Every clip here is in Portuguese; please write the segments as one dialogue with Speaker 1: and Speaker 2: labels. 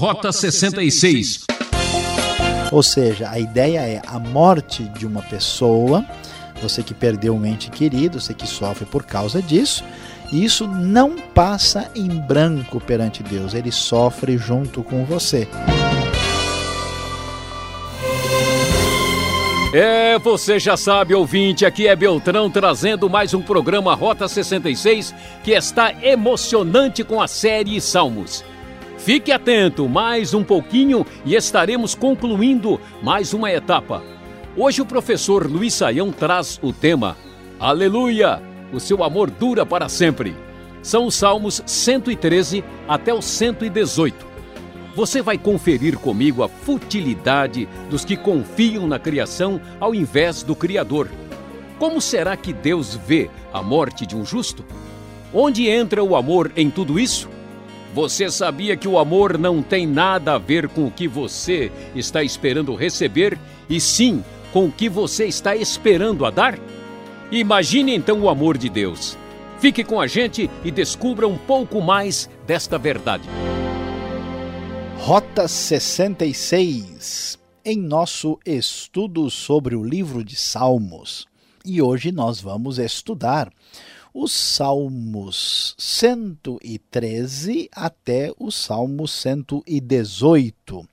Speaker 1: Rota 66.
Speaker 2: Ou seja, a ideia é a morte de uma pessoa, você que perdeu um ente querido, você que sofre por causa disso, e isso não passa em branco perante Deus, ele sofre junto com você.
Speaker 1: É, você já sabe, ouvinte, aqui é Beltrão trazendo mais um programa Rota 66 que está emocionante com a série Salmos. Fique atento, mais um pouquinho e estaremos concluindo mais uma etapa. Hoje o professor Luiz Saião traz o tema Aleluia! O seu amor dura para sempre. São os Salmos 113 até o 118. Você vai conferir comigo a futilidade dos que confiam na criação ao invés do Criador. Como será que Deus vê a morte de um justo? Onde entra o amor em tudo isso? Você sabia que o amor não tem nada a ver com o que você está esperando receber, e sim com o que você está esperando a dar? Imagine então o amor de Deus. Fique com a gente e descubra um pouco mais desta verdade.
Speaker 2: Rota 66, em nosso estudo sobre o livro de Salmos. E hoje nós vamos estudar os Salmos 113 até o Salmo 118.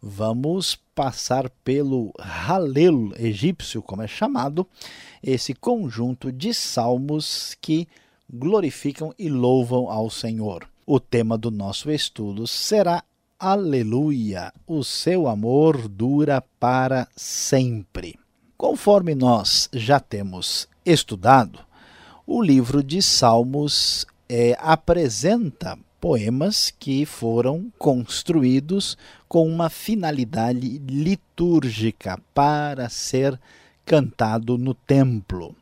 Speaker 2: Vamos passar pelo Halel egípcio, como é chamado, esse conjunto de salmos que glorificam e louvam ao Senhor. O tema do nosso estudo será Aleluia! O seu amor dura para sempre. Conforme nós já temos estudado, o livro de Salmos é, apresenta poemas que foram construídos com uma finalidade litúrgica para ser cantado no templo.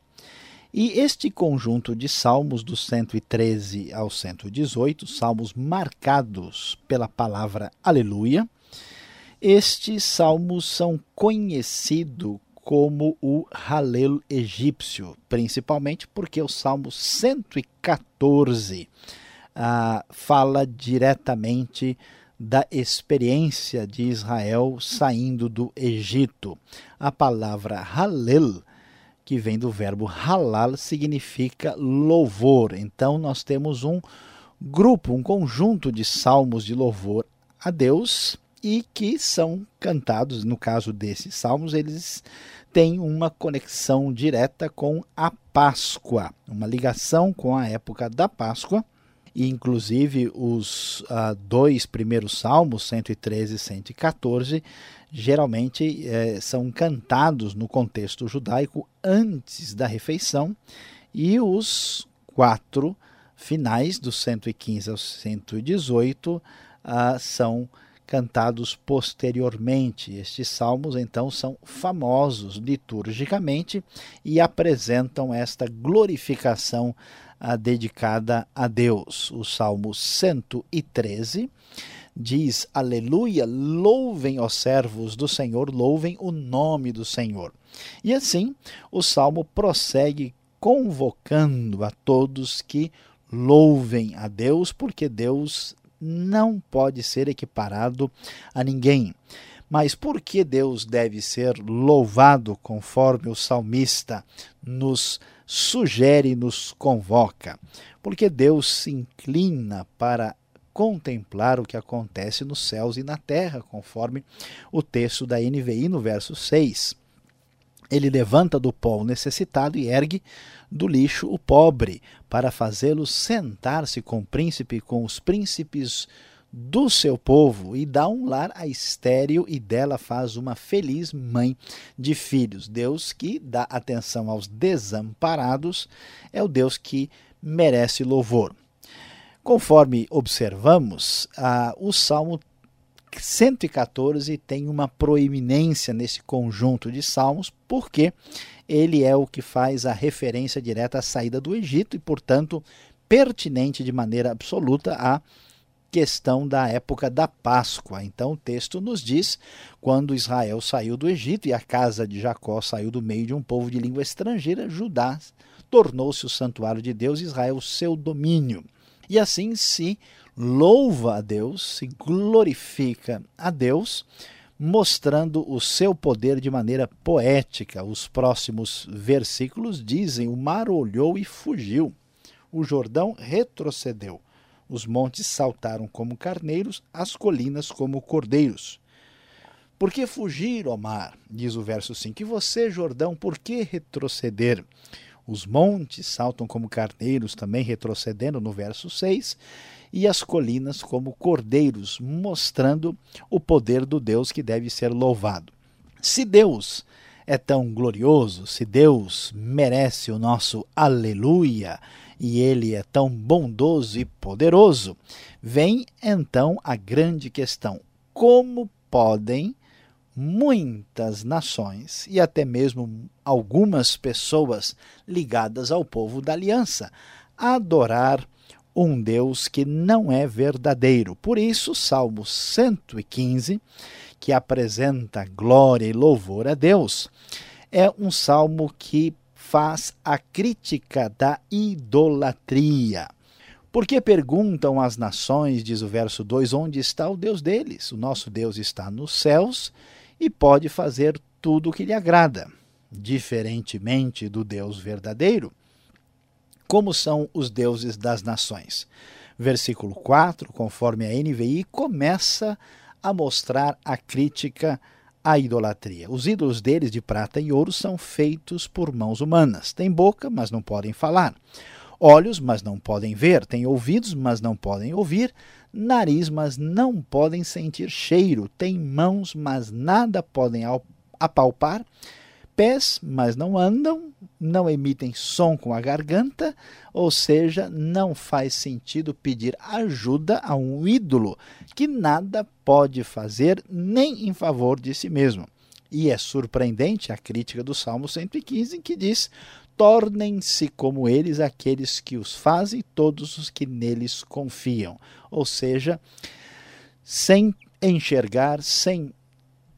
Speaker 2: E este conjunto de salmos, do 113 ao 118, salmos marcados pela palavra aleluia, estes salmos são conhecidos como o Halel egípcio, principalmente porque o salmo 114 ah, fala diretamente da experiência de Israel saindo do Egito. A palavra Halel que vem do verbo halal, significa louvor. Então nós temos um grupo, um conjunto de salmos de louvor a Deus e que são cantados, no caso desses salmos, eles têm uma conexão direta com a Páscoa, uma ligação com a época da Páscoa. E, inclusive, os uh, dois primeiros salmos, 113 e 114, geralmente é, são cantados no contexto judaico antes da refeição, e os quatro finais, dos 115 ao 118, ah, são cantados posteriormente. Estes salmos, então, são famosos liturgicamente e apresentam esta glorificação ah, dedicada a Deus. O Salmo 113 diz: Aleluia, louvem os servos do Senhor, louvem o nome do Senhor. E assim, o salmo prossegue convocando a todos que louvem a Deus, porque Deus não pode ser equiparado a ninguém. Mas por que Deus deve ser louvado conforme o salmista nos sugere e nos convoca? Porque Deus se inclina para contemplar o que acontece nos céus e na terra, conforme o texto da NVI no verso 6. Ele levanta do pó o necessitado e ergue do lixo o pobre, para fazê-lo sentar-se com o príncipe com os príncipes do seu povo e dá um lar a estéril e dela faz uma feliz mãe de filhos. Deus que dá atenção aos desamparados é o Deus que merece louvor. Conforme observamos, ah, o Salmo 114 tem uma proeminência nesse conjunto de salmos, porque ele é o que faz a referência direta à saída do Egito e, portanto, pertinente de maneira absoluta à questão da época da Páscoa. Então o texto nos diz: quando Israel saiu do Egito e a casa de Jacó saiu do meio de um povo de língua estrangeira, Judá tornou-se o santuário de Deus, Israel o seu domínio. E assim se louva a Deus, se glorifica a Deus, mostrando o seu poder de maneira poética. Os próximos versículos dizem: O mar olhou e fugiu, o Jordão retrocedeu, os montes saltaram como carneiros, as colinas como cordeiros. Por que fugir, ó mar? Diz o verso 5. E você, Jordão, por que retroceder? Os montes saltam como carneiros, também retrocedendo no verso 6 e as colinas como cordeiros, mostrando o poder do Deus que deve ser louvado. Se Deus é tão glorioso, se Deus merece o nosso aleluia e ele é tão bondoso e poderoso, vem então a grande questão: como podem muitas nações e até mesmo algumas pessoas ligadas ao povo da aliança adorar um Deus que não é verdadeiro. Por isso, Salmo 115, que apresenta glória e louvor a Deus, é um salmo que faz a crítica da idolatria. Porque perguntam as nações, diz o verso 2, onde está o Deus deles? O nosso Deus está nos céus e pode fazer tudo o que lhe agrada. Diferentemente do Deus verdadeiro, como são os deuses das nações. Versículo 4, conforme a NVI, começa a mostrar a crítica à idolatria. Os ídolos deles de prata e ouro são feitos por mãos humanas. Têm boca, mas não podem falar. Olhos, mas não podem ver. Têm ouvidos, mas não podem ouvir. Nariz, mas não podem sentir cheiro. Têm mãos, mas nada podem apalpar pés, mas não andam, não emitem som com a garganta, ou seja, não faz sentido pedir ajuda a um ídolo que nada pode fazer nem em favor de si mesmo. E é surpreendente a crítica do Salmo 115 que diz: tornem-se como eles aqueles que os fazem, todos os que neles confiam. Ou seja, sem enxergar, sem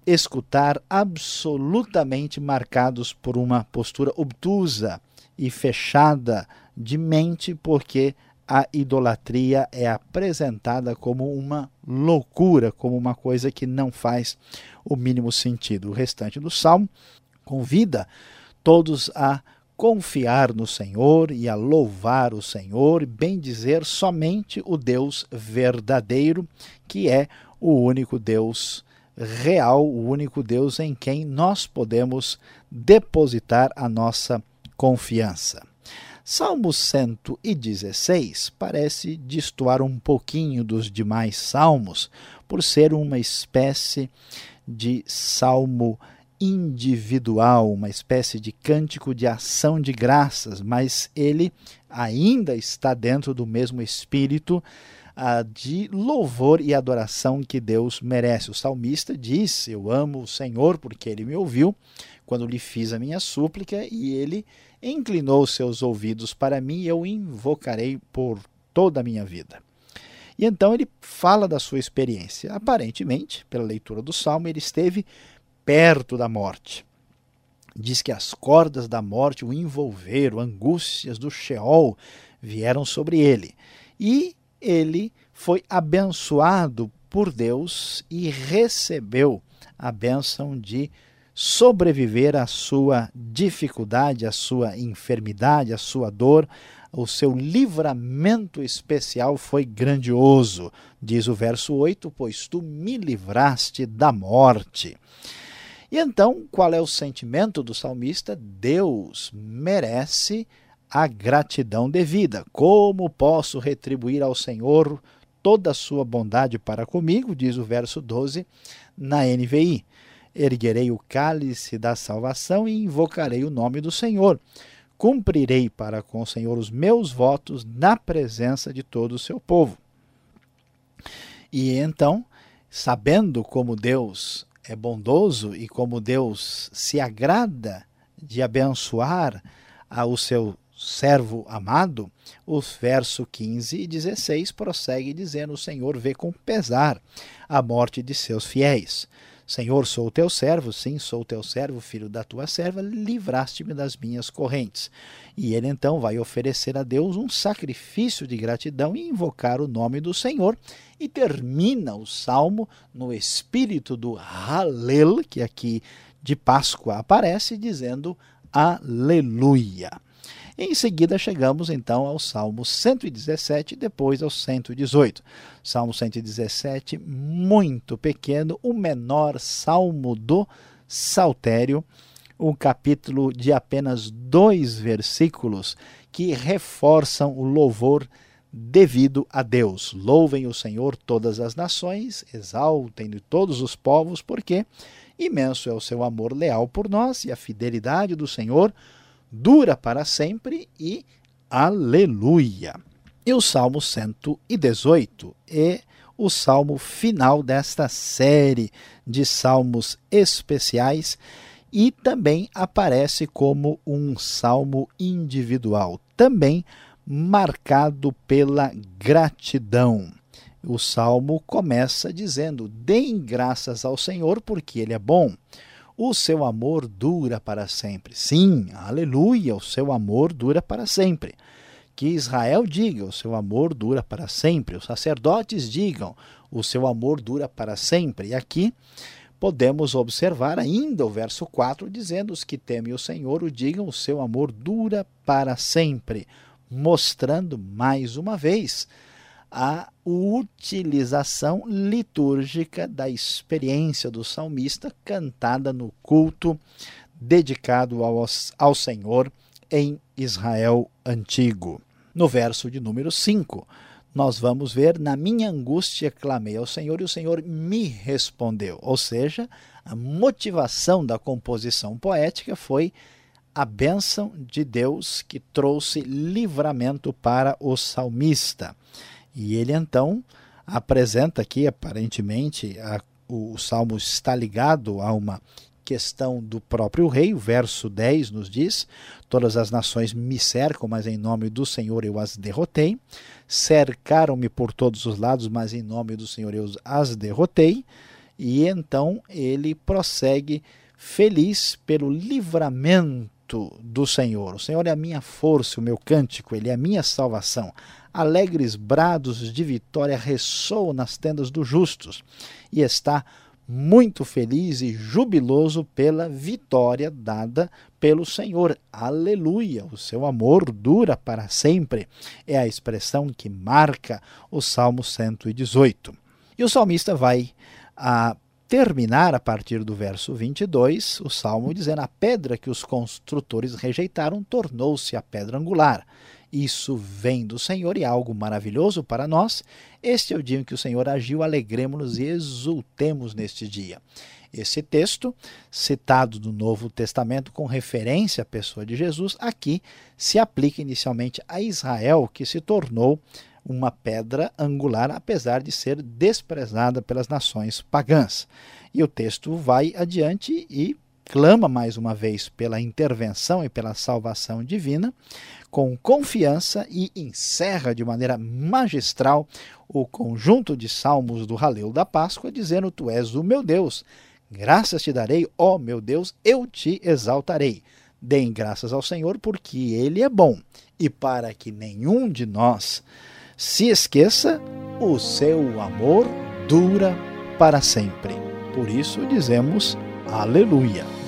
Speaker 2: escutar absolutamente marcados por uma postura obtusa e fechada de mente, porque a idolatria é apresentada como uma loucura, como uma coisa que não faz o mínimo sentido. O restante do salmo convida todos a confiar no Senhor e a louvar o Senhor, bem dizer somente o Deus verdadeiro, que é o único Deus real, o único Deus em quem nós podemos depositar a nossa confiança. Salmo 116 parece destoar um pouquinho dos demais salmos, por ser uma espécie de salmo individual, uma espécie de cântico de ação de graças, mas ele ainda está dentro do mesmo espírito de louvor e adoração que Deus merece. O salmista diz: Eu amo o Senhor porque ele me ouviu quando lhe fiz a minha súplica e ele inclinou seus ouvidos para mim e eu invocarei por toda a minha vida. E então ele fala da sua experiência. Aparentemente, pela leitura do salmo, ele esteve perto da morte. Diz que as cordas da morte o envolveram, angústias do Sheol vieram sobre ele. E ele foi abençoado por Deus e recebeu a bênção de sobreviver à sua dificuldade, à sua enfermidade, à sua dor. O seu livramento especial foi grandioso, diz o verso 8: Pois tu me livraste da morte. E então, qual é o sentimento do salmista? Deus merece a gratidão devida. Como posso retribuir ao Senhor toda a sua bondade para comigo? Diz o verso 12 na NVI. Erguerei o cálice da salvação e invocarei o nome do Senhor. Cumprirei para com o Senhor os meus votos na presença de todo o seu povo. E então, sabendo como Deus é bondoso e como Deus se agrada de abençoar ao seu servo amado, os verso 15 e 16 prossegue dizendo: O Senhor vê com pesar a morte de seus fiéis. Senhor, sou teu servo, sim, sou teu servo, filho da tua serva, livraste-me das minhas correntes. E ele então vai oferecer a Deus um sacrifício de gratidão e invocar o nome do Senhor. E termina o salmo no espírito do Halel, que aqui de Páscoa aparece, dizendo Aleluia. Em seguida, chegamos então ao Salmo 117 e depois ao 118. Salmo 117, muito pequeno, o menor salmo do Saltério, um capítulo de apenas dois versículos que reforçam o louvor devido a Deus. Louvem o Senhor todas as nações, exaltem todos os povos, porque imenso é o seu amor leal por nós e a fidelidade do Senhor dura para sempre e aleluia. E o Salmo 118 é o salmo final desta série de salmos especiais e também aparece como um salmo individual, também marcado pela gratidão. O salmo começa dizendo: Deem graças ao Senhor, porque Ele é bom o seu amor dura para sempre. Sim, aleluia, o seu amor dura para sempre. Que Israel diga, o seu amor dura para sempre. Os sacerdotes digam, o seu amor dura para sempre. E aqui podemos observar ainda o verso 4 dizendo: Os que temem o Senhor o digam, o seu amor dura para sempre, mostrando mais uma vez a utilização litúrgica da experiência do salmista cantada no culto dedicado ao, ao Senhor em Israel antigo. No verso de número 5, nós vamos ver: Na minha angústia clamei ao Senhor e o Senhor me respondeu. Ou seja, a motivação da composição poética foi a bênção de Deus que trouxe livramento para o salmista. E ele então apresenta aqui, aparentemente, a, o, o salmo está ligado a uma questão do próprio rei. O verso 10 nos diz: Todas as nações me cercam, mas em nome do Senhor eu as derrotei. Cercaram-me por todos os lados, mas em nome do Senhor eu as derrotei. E então ele prossegue feliz pelo livramento do Senhor. O Senhor é a minha força, o meu cântico, ele é a minha salvação. Alegres brados de vitória ressoam nas tendas dos justos e está muito feliz e jubiloso pela vitória dada pelo Senhor. Aleluia! O seu amor dura para sempre. É a expressão que marca o Salmo 118. E o salmista vai a terminar a partir do verso 22, o salmo dizendo: A pedra que os construtores rejeitaram tornou-se a pedra angular. Isso vem do Senhor e é algo maravilhoso para nós. Este é o dia em que o Senhor agiu, alegremos-nos e exultemos neste dia. Esse texto, citado do Novo Testamento com referência à pessoa de Jesus, aqui se aplica inicialmente a Israel, que se tornou uma pedra angular, apesar de ser desprezada pelas nações pagãs. E o texto vai adiante e clama mais uma vez pela intervenção e pela salvação divina, com confiança e encerra de maneira magistral o conjunto de salmos do Haleu da Páscoa, dizendo: Tu és o meu Deus, graças te darei, ó meu Deus, eu te exaltarei. Deem graças ao Senhor, porque Ele é bom, e para que nenhum de nós se esqueça, o seu amor dura para sempre. Por isso dizemos: Aleluia.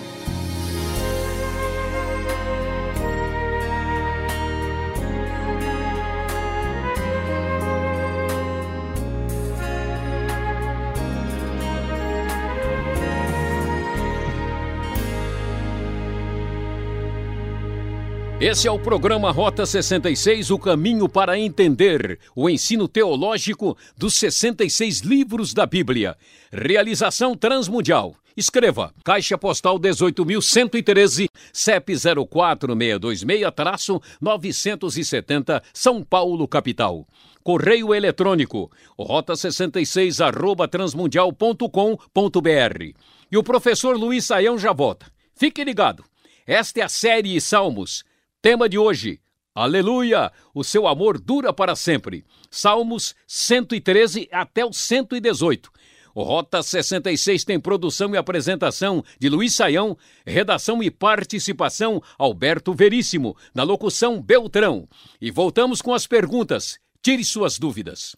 Speaker 1: Esse é o programa Rota 66, o caminho para entender o ensino teológico dos 66 livros da Bíblia. Realização Transmundial. Escreva: Caixa Postal 18.113, CEP 04626-970, São Paulo, capital. Correio eletrônico, rota66 arroba transmundial.com.br. E o professor Luiz Saião já volta. Fique ligado. Esta é a série Salmos Tema de hoje: Aleluia! O seu amor dura para sempre. Salmos 113 até o 118. O Rota 66 tem produção e apresentação de Luiz Saião, redação e participação Alberto Veríssimo, na locução Beltrão. E voltamos com as perguntas. Tire suas dúvidas.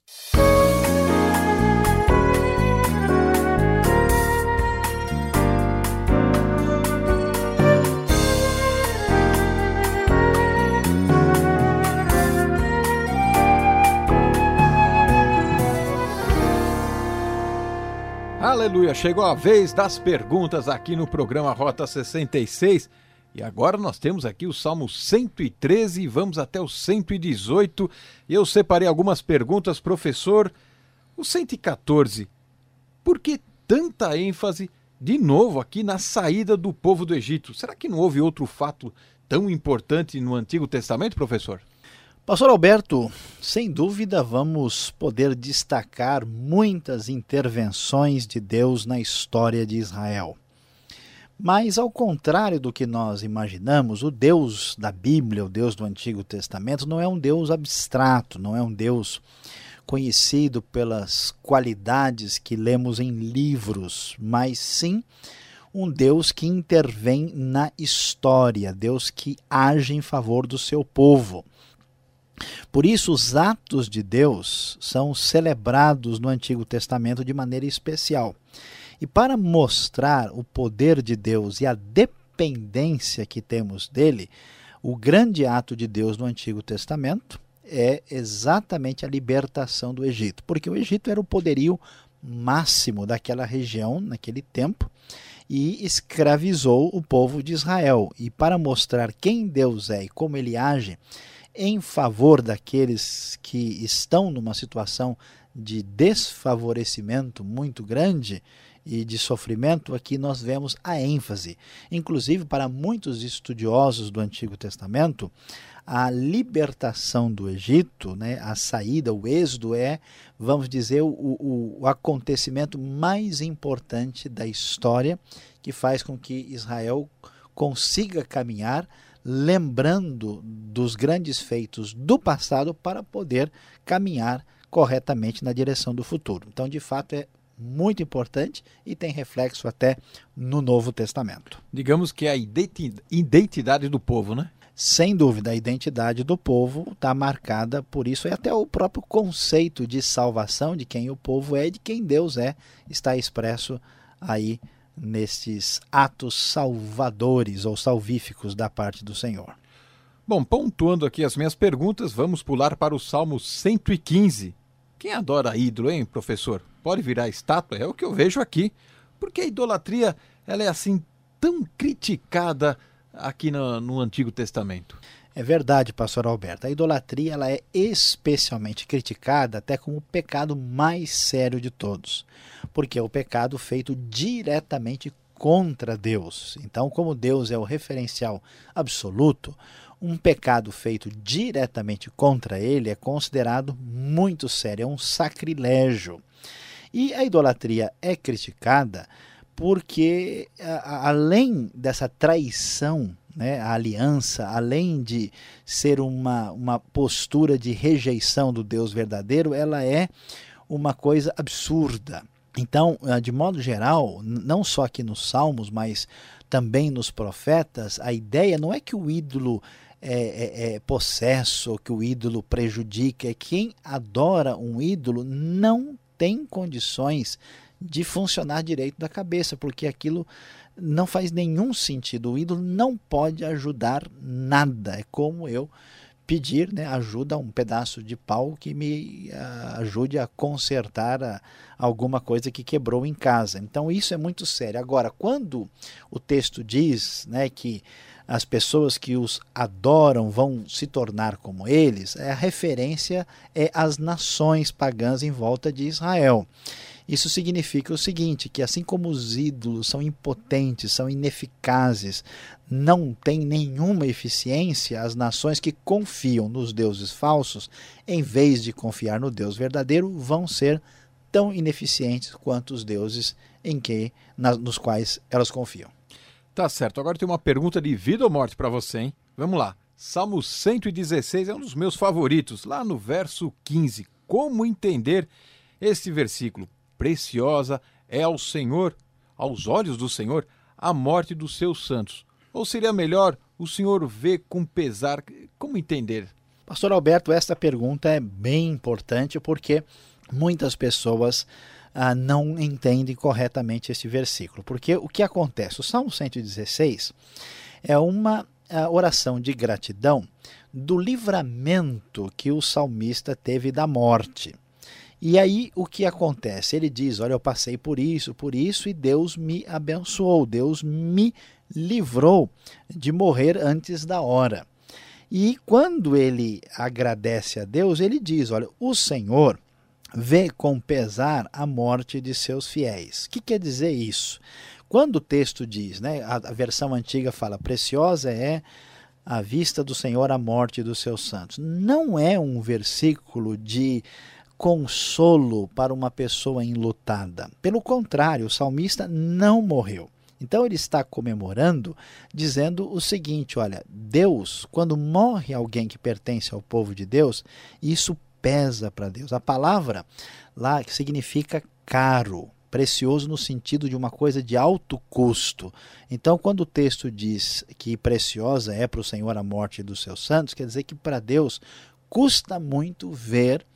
Speaker 3: Aleluia, chegou a vez das perguntas aqui no programa Rota 66. E agora nós temos aqui o Salmo 113 e vamos até o 118. E eu separei algumas perguntas, professor. O 114, por que tanta ênfase de novo aqui na saída do povo do Egito? Será que não houve outro fato tão importante no Antigo Testamento, professor?
Speaker 2: Pastor Alberto, sem dúvida vamos poder destacar muitas intervenções de Deus na história de Israel. Mas, ao contrário do que nós imaginamos, o Deus da Bíblia, o Deus do Antigo Testamento, não é um Deus abstrato, não é um Deus conhecido pelas qualidades que lemos em livros, mas sim um Deus que intervém na história, Deus que age em favor do seu povo. Por isso, os atos de Deus são celebrados no Antigo Testamento de maneira especial. E para mostrar o poder de Deus e a dependência que temos dele, o grande ato de Deus no Antigo Testamento é exatamente a libertação do Egito, porque o Egito era o poderio máximo daquela região naquele tempo e escravizou o povo de Israel. E para mostrar quem Deus é e como ele age, em favor daqueles que estão numa situação de desfavorecimento muito grande e de sofrimento, aqui nós vemos a ênfase. Inclusive, para muitos estudiosos do Antigo Testamento, a libertação do Egito, né, a saída, o êxodo é, vamos dizer, o, o, o acontecimento mais importante da história que faz com que Israel consiga caminhar lembrando dos grandes feitos do passado para poder caminhar corretamente na direção do futuro. Então, de fato, é muito importante e tem reflexo até no Novo Testamento.
Speaker 3: Digamos que é a identidade do povo, né?
Speaker 2: Sem dúvida, a identidade do povo está marcada por isso, e até o próprio conceito de salvação de quem o povo é e de quem Deus é, está expresso aí nestes atos salvadores ou salvíficos da parte do Senhor.
Speaker 3: Bom, pontuando aqui as minhas perguntas, vamos pular para o Salmo 115. Quem adora ídolo, hein, professor? Pode virar estátua, é o que eu vejo aqui. Porque a idolatria ela é assim tão criticada aqui no, no Antigo Testamento.
Speaker 2: É verdade, pastor Alberto. A idolatria ela é especialmente criticada até como o pecado mais sério de todos, porque é o pecado feito diretamente contra Deus. Então, como Deus é o referencial absoluto, um pecado feito diretamente contra ele é considerado muito sério, é um sacrilégio. E a idolatria é criticada porque, além dessa traição né, a aliança, além de ser uma, uma postura de rejeição do Deus verdadeiro, ela é uma coisa absurda. Então, ah, de modo geral, não só aqui nos Salmos, mas também nos profetas, a ideia não é que o ídolo é, é, é possesso, que o ídolo prejudica, é que quem adora um ídolo não tem condições de funcionar direito da cabeça, porque aquilo não faz nenhum sentido. O ídolo não pode ajudar nada. É como eu pedir né, ajuda a um pedaço de pau que me uh, ajude a consertar uh, alguma coisa que quebrou em casa. Então isso é muito sério. Agora, quando o texto diz né, que as pessoas que os adoram vão se tornar como eles, a referência é às nações pagãs em volta de Israel. Isso significa o seguinte: que assim como os ídolos são impotentes, são ineficazes, não têm nenhuma eficiência, as nações que confiam nos deuses falsos, em vez de confiar no Deus verdadeiro, vão ser tão ineficientes quanto os deuses em que, nos quais elas confiam.
Speaker 3: Tá certo. Agora tem uma pergunta de vida ou morte para você, hein? Vamos lá. Salmo 116 é um dos meus favoritos, lá no verso 15. Como entender este versículo? Preciosa é ao Senhor, aos olhos do Senhor, a morte dos seus santos. Ou seria melhor o Senhor ver com pesar? Como entender?
Speaker 2: Pastor Alberto, esta pergunta é bem importante porque muitas pessoas ah, não entendem corretamente este versículo. Porque o que acontece? O Salmo 116 é uma ah, oração de gratidão do livramento que o salmista teve da morte. E aí o que acontece? Ele diz: Olha, eu passei por isso, por isso, e Deus me abençoou, Deus me livrou de morrer antes da hora. E quando ele agradece a Deus, ele diz: Olha, o Senhor vê com pesar a morte de seus fiéis. O que quer dizer isso? Quando o texto diz, né, a, versão antiga fala: Preciosa é a vista do Senhor a morte dos seus santos. Não é um versículo de consolo para uma pessoa enlutada. Pelo contrário, o salmista não morreu. Então ele está comemorando, dizendo o seguinte: olha, Deus, quando morre alguém que pertence ao povo de Deus, isso pesa para Deus. A palavra lá significa caro, precioso no sentido de uma coisa de alto custo. Então, quando o texto diz que preciosa é para o Senhor a morte dos seus santos, quer dizer que para Deus custa muito ver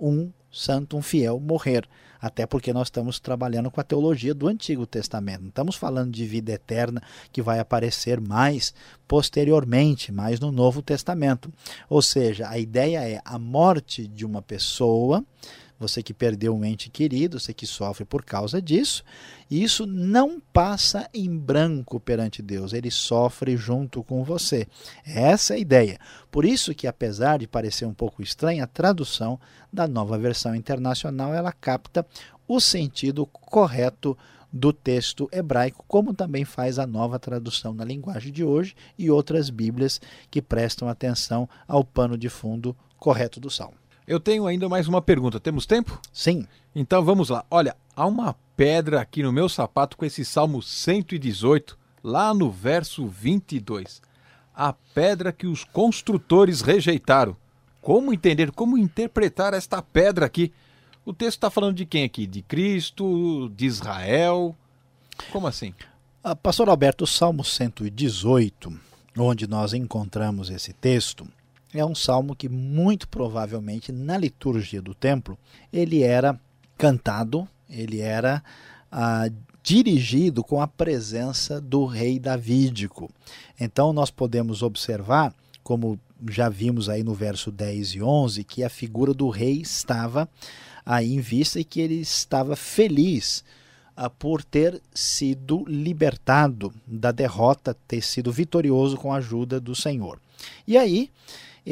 Speaker 2: um santo, um fiel morrer. Até porque nós estamos trabalhando com a teologia do Antigo Testamento. Não estamos falando de vida eterna que vai aparecer mais posteriormente, mais no Novo Testamento. Ou seja, a ideia é a morte de uma pessoa você que perdeu um ente querido, você que sofre por causa disso, e isso não passa em branco perante Deus, ele sofre junto com você. Essa é a ideia. Por isso que apesar de parecer um pouco estranha, a tradução da Nova Versão Internacional, ela capta o sentido correto do texto hebraico, como também faz a nova tradução na linguagem de hoje e outras Bíblias que prestam atenção ao pano de fundo correto do salmo.
Speaker 3: Eu tenho ainda mais uma pergunta. Temos tempo?
Speaker 2: Sim.
Speaker 3: Então vamos lá. Olha, há uma pedra aqui no meu sapato com esse Salmo 118, lá no verso 22. A pedra que os construtores rejeitaram. Como entender, como interpretar esta pedra aqui? O texto está falando de quem aqui? De Cristo, de Israel? Como assim?
Speaker 2: Ah, Pastor Alberto, o Salmo 118, onde nós encontramos esse texto, é um salmo que muito provavelmente na liturgia do templo ele era cantado, ele era ah, dirigido com a presença do rei davídico. Então nós podemos observar, como já vimos aí no verso 10 e 11, que a figura do rei estava aí em vista e que ele estava feliz ah, por ter sido libertado da derrota, ter sido vitorioso com a ajuda do Senhor. E aí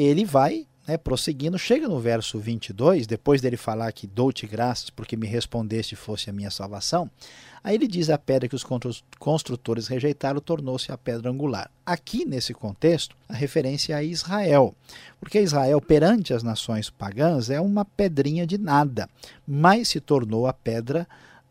Speaker 2: ele vai né, prosseguindo, chega no verso 22, depois dele falar que dou-te graças porque me respondeste fosse a minha salvação, aí ele diz a pedra que os construtores rejeitaram tornou-se a pedra angular. Aqui, nesse contexto, a referência é a Israel, porque Israel, perante as nações pagãs, é uma pedrinha de nada, mas se tornou a pedra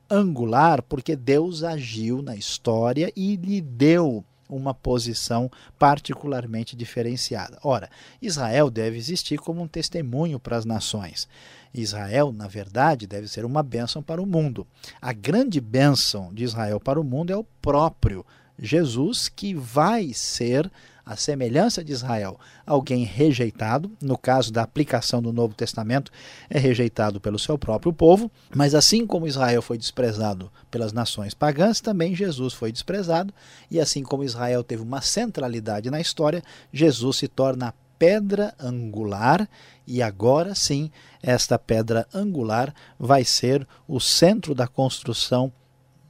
Speaker 2: angular porque Deus agiu na história e lhe deu uma posição particularmente diferenciada. Ora, Israel deve existir como um testemunho para as nações. Israel, na verdade, deve ser uma bênção para o mundo. A grande bênção de Israel para o mundo é o próprio Jesus, que vai ser a semelhança de Israel, alguém rejeitado, no caso da aplicação do Novo Testamento, é rejeitado pelo seu próprio povo, mas assim como Israel foi desprezado pelas nações pagãs, também Jesus foi desprezado, e assim como Israel teve uma centralidade na história, Jesus se torna a pedra angular e agora sim, esta pedra angular vai ser o centro da construção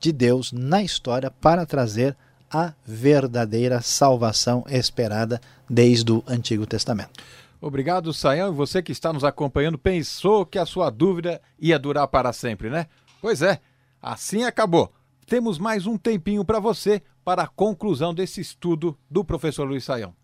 Speaker 2: de Deus na história para trazer a verdadeira salvação esperada desde o Antigo Testamento.
Speaker 3: Obrigado, Saião. E você que está nos acompanhando pensou que a sua dúvida ia durar para sempre, né? Pois é, assim acabou. Temos mais um tempinho para você para a conclusão desse estudo do professor Luiz Saião.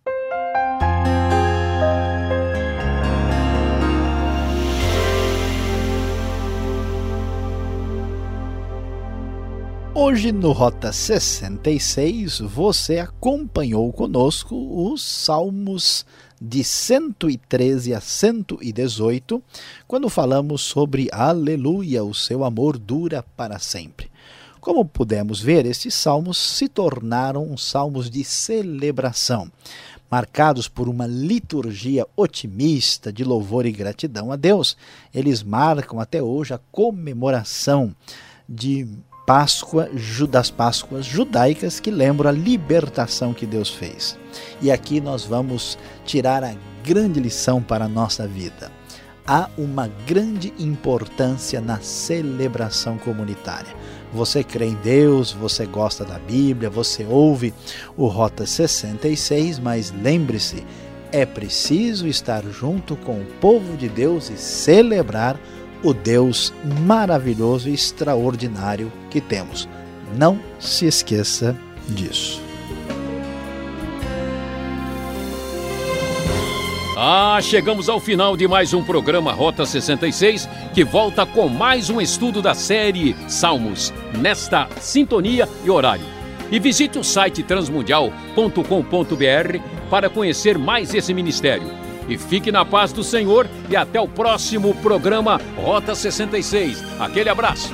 Speaker 2: Hoje no Rota 66 você acompanhou conosco os Salmos de 113 a 118, quando falamos sobre Aleluia, o seu amor dura para sempre. Como pudemos ver, estes salmos se tornaram salmos de celebração, marcados por uma liturgia otimista de louvor e gratidão a Deus. Eles marcam até hoje a comemoração de Páscoa, das Páscoas judaicas que lembram a libertação que Deus fez. E aqui nós vamos tirar a grande lição para a nossa vida. Há uma grande importância na celebração comunitária. Você crê em Deus, você gosta da Bíblia, você ouve o Rota 66, mas lembre-se, é preciso estar junto com o povo de Deus e celebrar o Deus maravilhoso e extraordinário que temos. Não se esqueça disso.
Speaker 1: Ah, chegamos ao final de mais um programa Rota 66, que volta com mais um estudo da série Salmos, nesta sintonia e horário. E visite o site transmundial.com.br para conhecer mais esse ministério. E fique na paz do Senhor e até o próximo programa Rota 66. Aquele abraço.